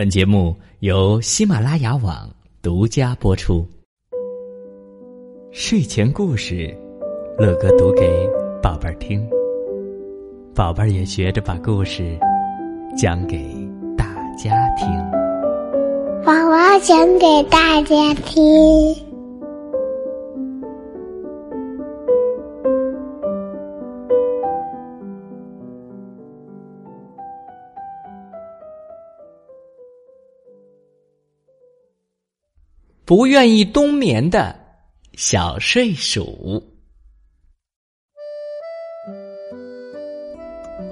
本节目由喜马拉雅网独家播出。睡前故事，乐哥读给宝贝儿听，宝贝儿也学着把故事讲给大家听。宝宝讲给大家听。不愿意冬眠的小睡鼠，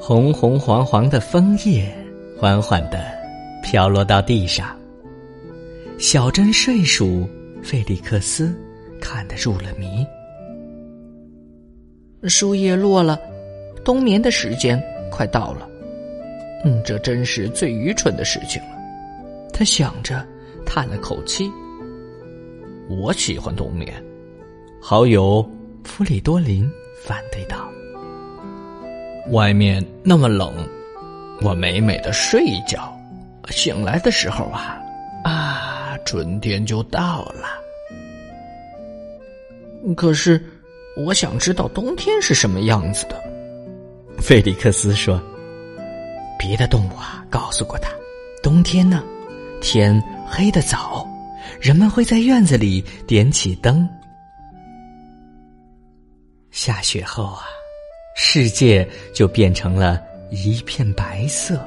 红红黄黄的枫叶缓缓的飘落到地上。小珍睡鼠费利克斯看得入了迷。树叶落了，冬眠的时间快到了。嗯，这真是最愚蠢的事情了。他想着，叹了口气。我喜欢冬眠，好友弗里多林反对道：“外面那么冷，我美美的睡一觉，醒来的时候啊，啊，春天就到了。可是，我想知道冬天是什么样子的。”费利克斯说：“别的动物啊，告诉过他，冬天呢，天黑的早。”人们会在院子里点起灯。下雪后啊，世界就变成了一片白色。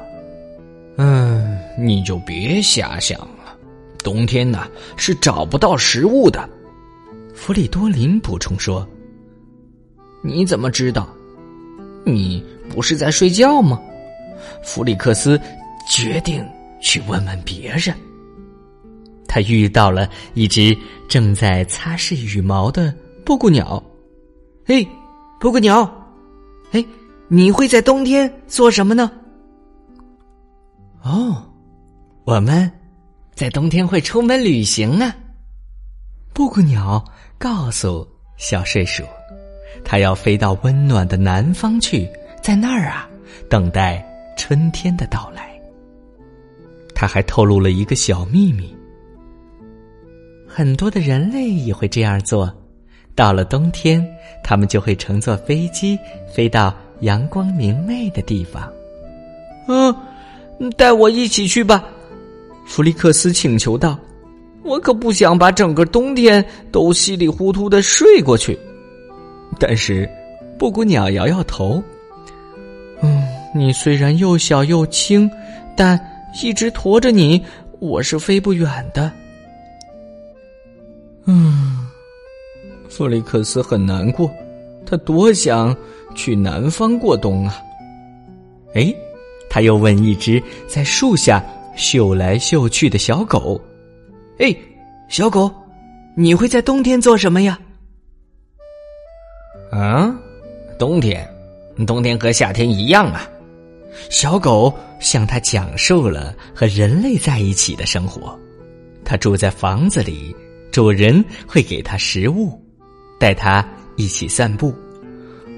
嗯，你就别瞎想了。冬天呢是找不到食物的。弗里多林补充说：“你怎么知道？你不是在睡觉吗？”弗里克斯决定去问问别人。他遇到了一只正在擦拭羽毛的布谷鸟。嘿，布谷鸟，哎，你会在冬天做什么呢？哦，我们在冬天会出门旅行啊。布谷鸟告诉小睡鼠，它要飞到温暖的南方去，在那儿啊，等待春天的到来。他还透露了一个小秘密。很多的人类也会这样做，到了冬天，他们就会乘坐飞机飞到阳光明媚的地方。嗯，带我一起去吧，弗利克斯请求道：“我可不想把整个冬天都稀里糊涂的睡过去。”但是，布谷鸟摇摇头：“嗯，你虽然又小又轻，但一直驮着你，我是飞不远的。”嗯，弗里克斯很难过，他多想去南方过冬啊！哎，他又问一只在树下嗅来嗅去的小狗：“哎，小狗，你会在冬天做什么呀？”啊，冬天，冬天和夏天一样啊！小狗向他讲述了和人类在一起的生活，他住在房子里。主人会给它食物，带它一起散步。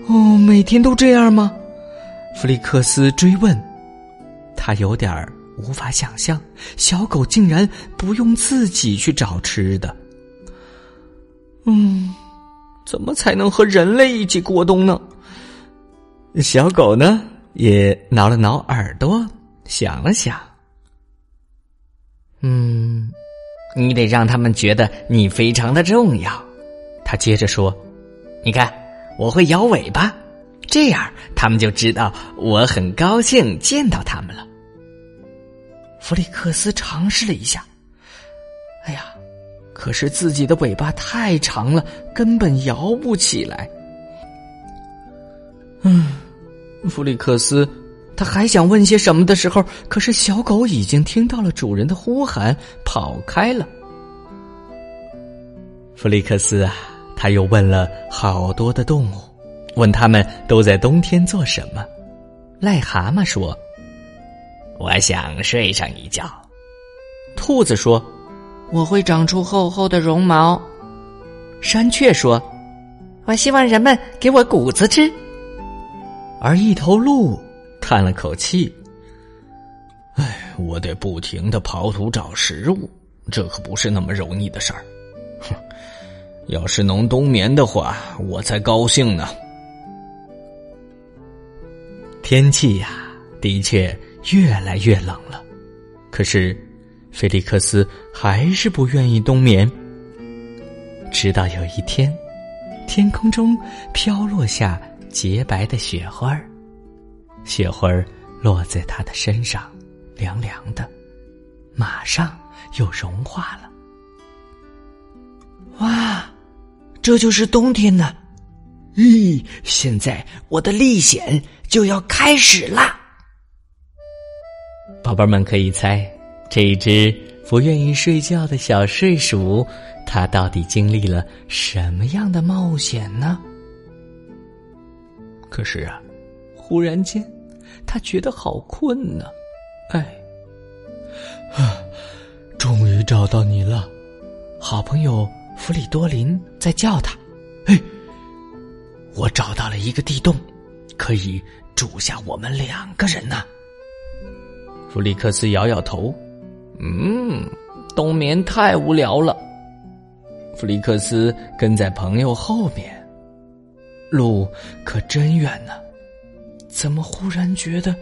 哦，每天都这样吗？弗利克斯追问。他有点儿无法想象，小狗竟然不用自己去找吃的。嗯，怎么才能和人类一起过冬呢？小狗呢，也挠了挠耳朵，想了想。嗯。你得让他们觉得你非常的重要，他接着说：“你看，我会摇尾巴，这样他们就知道我很高兴见到他们了。”弗里克斯尝试了一下，哎呀，可是自己的尾巴太长了，根本摇不起来。嗯，弗里克斯。他还想问些什么的时候，可是小狗已经听到了主人的呼喊，跑开了。弗利克斯啊，他又问了好多的动物，问他们都在冬天做什么。癞蛤蟆说：“我想睡上一觉。”兔子说：“我会长出厚厚的绒毛。”山雀说：“我希望人们给我谷子吃。”而一头鹿。叹了口气，哎。我得不停的刨土找食物，这可不是那么容易的事儿。哼，要是能冬眠的话，我才高兴呢。天气呀，的确越来越冷了，可是菲利克斯还是不愿意冬眠。直到有一天，天空中飘落下洁白的雪花儿，雪花儿落在他的身上，凉凉的，马上又融化了。哇，这就是冬天呢！咦，现在我的历险就要开始啦！宝贝们可以猜，这一只不愿意睡觉的小睡鼠。它到底经历了什么样的冒险呢？可是啊，忽然间，他觉得好困呢。哎，啊，终于找到你了，好朋友弗里多林在叫他。哎，我找到了一个地洞，可以住下我们两个人呢。弗里克斯摇摇头，嗯，冬眠太无聊了。弗里克斯跟在朋友后面，路可真远呢。怎么忽然觉得，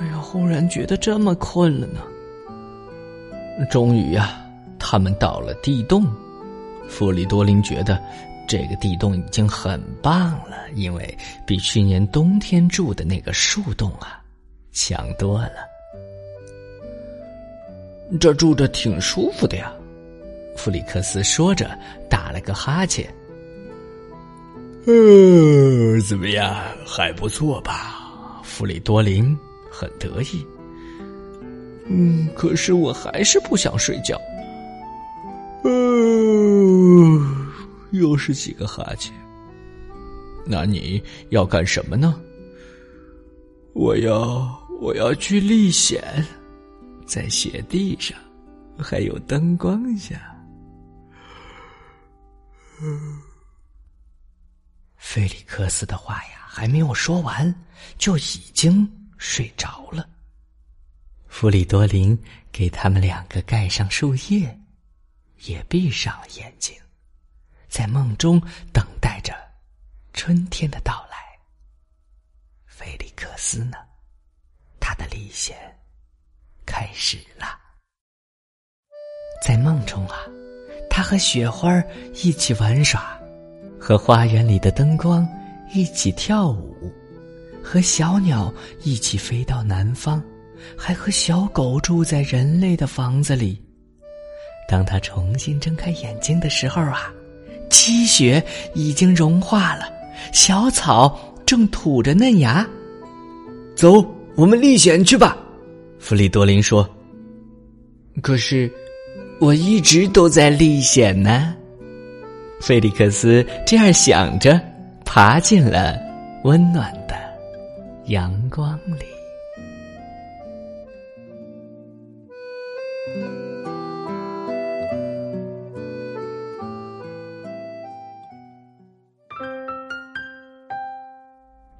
哎呀，忽然觉得这么困了呢？终于呀，他们到了地洞。弗里多林觉得这个地洞已经很棒了，因为比去年冬天住的那个树洞啊强多了。这住着挺舒服的呀。弗里克斯说着，打了个哈欠。呃，怎么样？还不错吧？弗里多林很得意。嗯，可是我还是不想睡觉。呃，又是几个哈欠。那你要干什么呢？我要，我要去历险，在雪地上，还有灯光下。菲利克斯的话呀，还没有说完，就已经睡着了。弗里多林给他们两个盖上树叶，也闭上了眼睛，在梦中等待着春天的到来。菲利克斯呢，他的历险开始了，在梦中啊。他和雪花一起玩耍，和花园里的灯光一起跳舞，和小鸟一起飞到南方，还和小狗住在人类的房子里。当他重新睁开眼睛的时候啊，积雪已经融化了，小草正吐着嫩芽。走，我们历险去吧，弗里多林说。可是。我一直都在历险呢，菲利克斯这样想着，爬进了温暖的阳光里。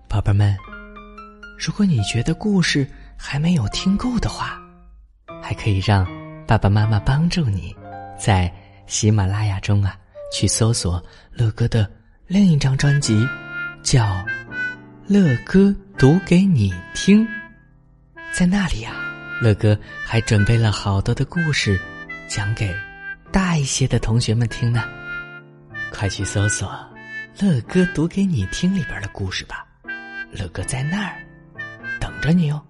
宝贝们，如果你觉得故事还没有听够的话，还可以让。爸爸妈妈帮助你，在喜马拉雅中啊，去搜索乐哥的另一张专辑，叫《乐哥读给你听》。在那里啊，乐哥还准备了好多的故事，讲给大一些的同学们听呢。快去搜索《乐哥读给你听》里边的故事吧，乐哥在那儿等着你哦。